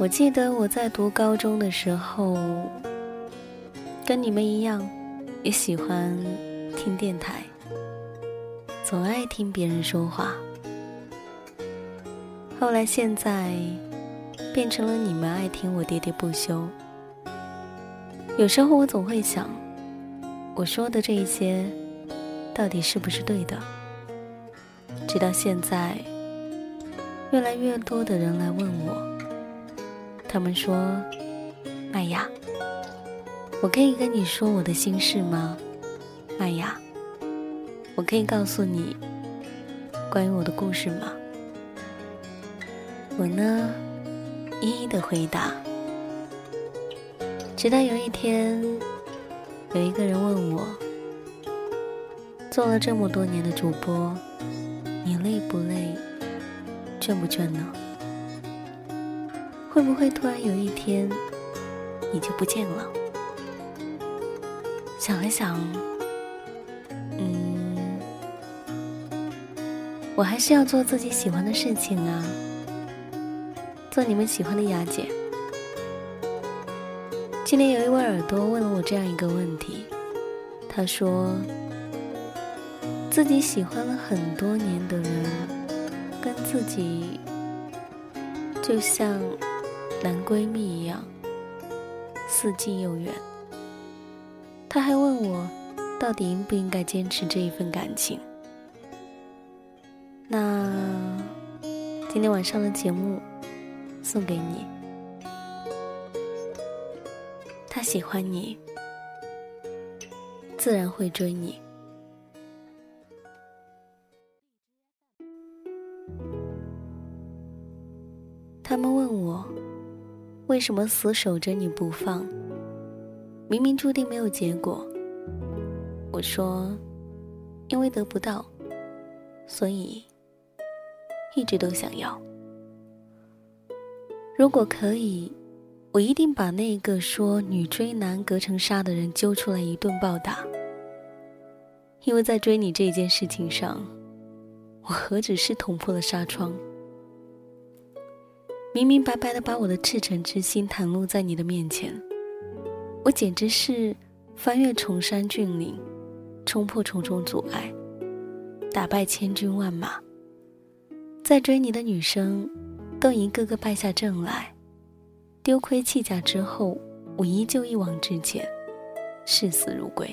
我记得我在读高中的时候，跟你们一样，也喜欢听电台，总爱听别人说话。后来现在，变成了你们爱听我喋喋不休。有时候我总会想，我说的这一些，到底是不是对的？直到现在，越来越多的人来问我。他们说：“麦芽，我可以跟你说我的心事吗？麦芽，我可以告诉你关于我的故事吗？”我呢，一一的回答。直到有一天，有一个人问我：“做了这么多年的主播，你累不累？倦不倦呢？”会不会突然有一天，你就不见了？想了想，嗯，我还是要做自己喜欢的事情啊，做你们喜欢的雅姐。今天有一位耳朵问了我这样一个问题，他说，自己喜欢了很多年的人，跟自己就像。男闺蜜一样，似近又远。他还问我，到底应不应该坚持这一份感情？那今天晚上的节目送给你。他喜欢你，自然会追你。他们问我。为什么死守着你不放？明明注定没有结果。我说，因为得不到，所以一直都想要。如果可以，我一定把那个说女追男隔层纱的人揪出来一顿暴打。因为在追你这件事情上，我何止是捅破了纱窗。明明白白的把我的赤诚之心袒露在你的面前，我简直是翻越崇山峻岭，冲破重重阻碍，打败千军万马。在追你的女生都一个个败下阵来，丢盔弃甲之后，我依旧一往直前，视死如归。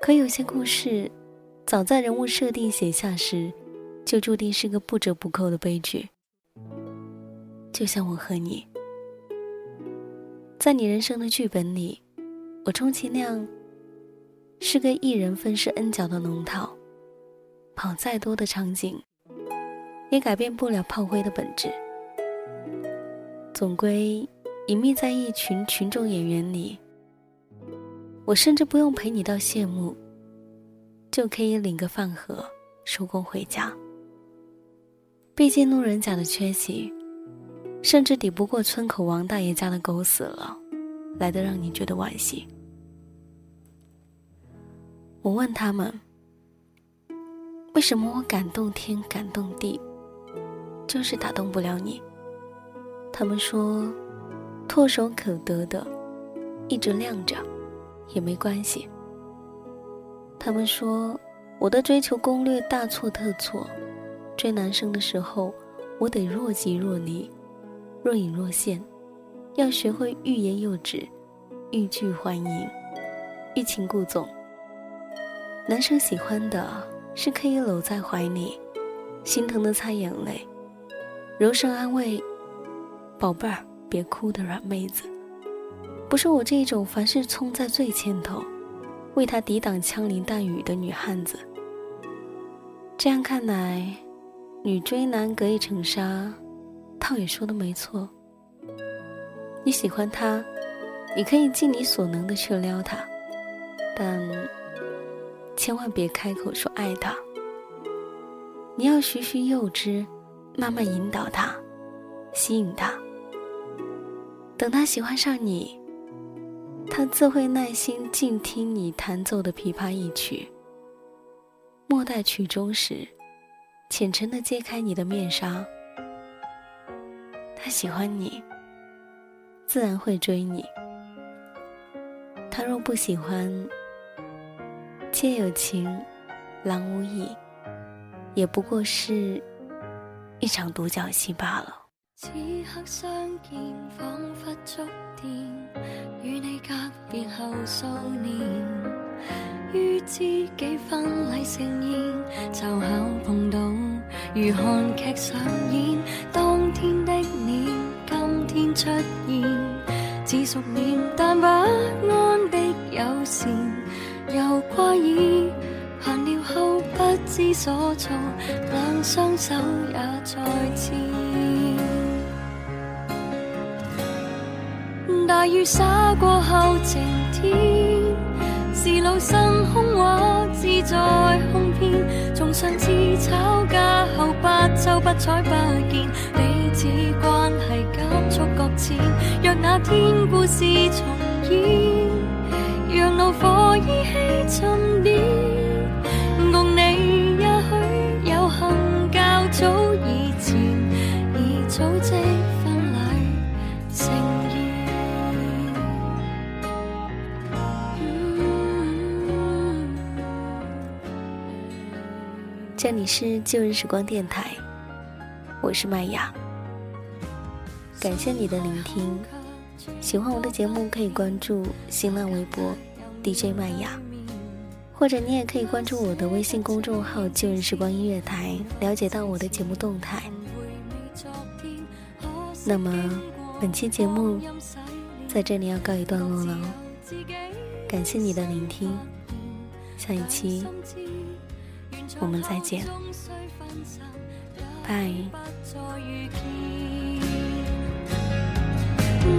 可有些故事，早在人物设定写下时，就注定是个不折不扣的悲剧。就像我和你，在你人生的剧本里，我充其量是个一人分饰 N 角的龙套，跑再多的场景，也改变不了炮灰的本质。总归隐秘在一群群众演员里。我甚至不用陪你到谢幕，就可以领个饭盒收工回家。毕竟路人甲的缺席，甚至抵不过村口王大爷家的狗死了，来的让你觉得惋惜。我问他们，为什么我感动天感动地，就是打动不了你？他们说，唾手可得的，一直亮着。也没关系。他们说我的追求攻略大错特错，追男生的时候我得若即若离，若隐若现，要学会欲言又止，欲拒还迎，欲擒故纵。男生喜欢的是可以搂在怀里，心疼的擦眼泪，柔声安慰“宝贝儿别哭”的软妹子。不是我这种凡事冲在最前头，为他抵挡枪林弹雨的女汉子。这样看来，女追男隔一层纱，倒也说的没错。你喜欢他，你可以尽你所能的去撩他，但千万别开口说爱他。你要循序诱之，慢慢引导他，吸引他，等他喜欢上你。他自会耐心静听你弹奏的琵琶一曲，莫待曲终时，浅沉的揭开你的面纱。他喜欢你，自然会追你。他若不喜欢，妾有情，郎无意，也不过是一场独角戏罢了。此刻相见，仿佛触电，与你隔别后数年，于知己婚礼盛宴，凑巧碰到，如韩剧上演。当天的你，今天出现，似熟练但不安的友善，又挂意，闲聊后不知所措，两双手也在牵。大雨洒过后晴天，是老生空话自在哄骗。从上次吵架后不瞅不睬不见，彼此关系急速搁浅。若那天故事重演，让怒火依稀沉淀，共你也许有幸较早以前已组织这里是旧日时光电台，我是麦雅。感谢你的聆听，喜欢我的节目可以关注新浪微博 DJ 麦雅，或者你也可以关注我的微信公众号“旧日时光音乐台”，了解到我的节目动态。那么本期节目在这里要告一段落了，感谢你的聆听，下一期。我们再见，拜。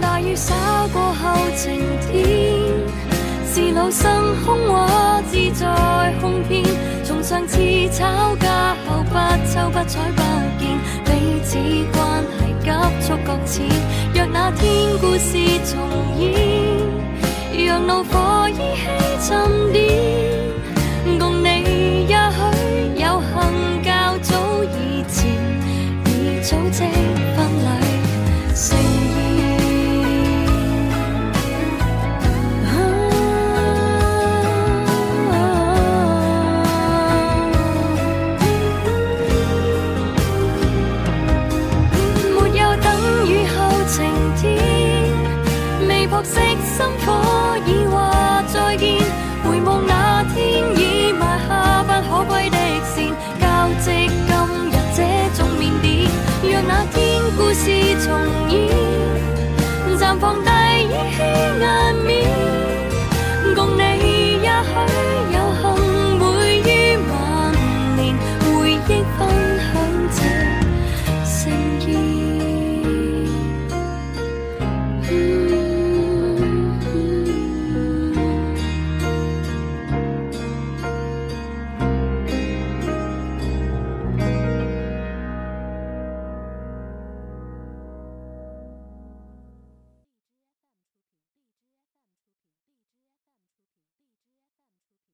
大雨洒过后晴天，是老生空话自在哄骗。从上次吵架后不瞅不睬不见，彼此关系急速搁浅。若那天故事重演，让怒火依稀沉淀，组织婚礼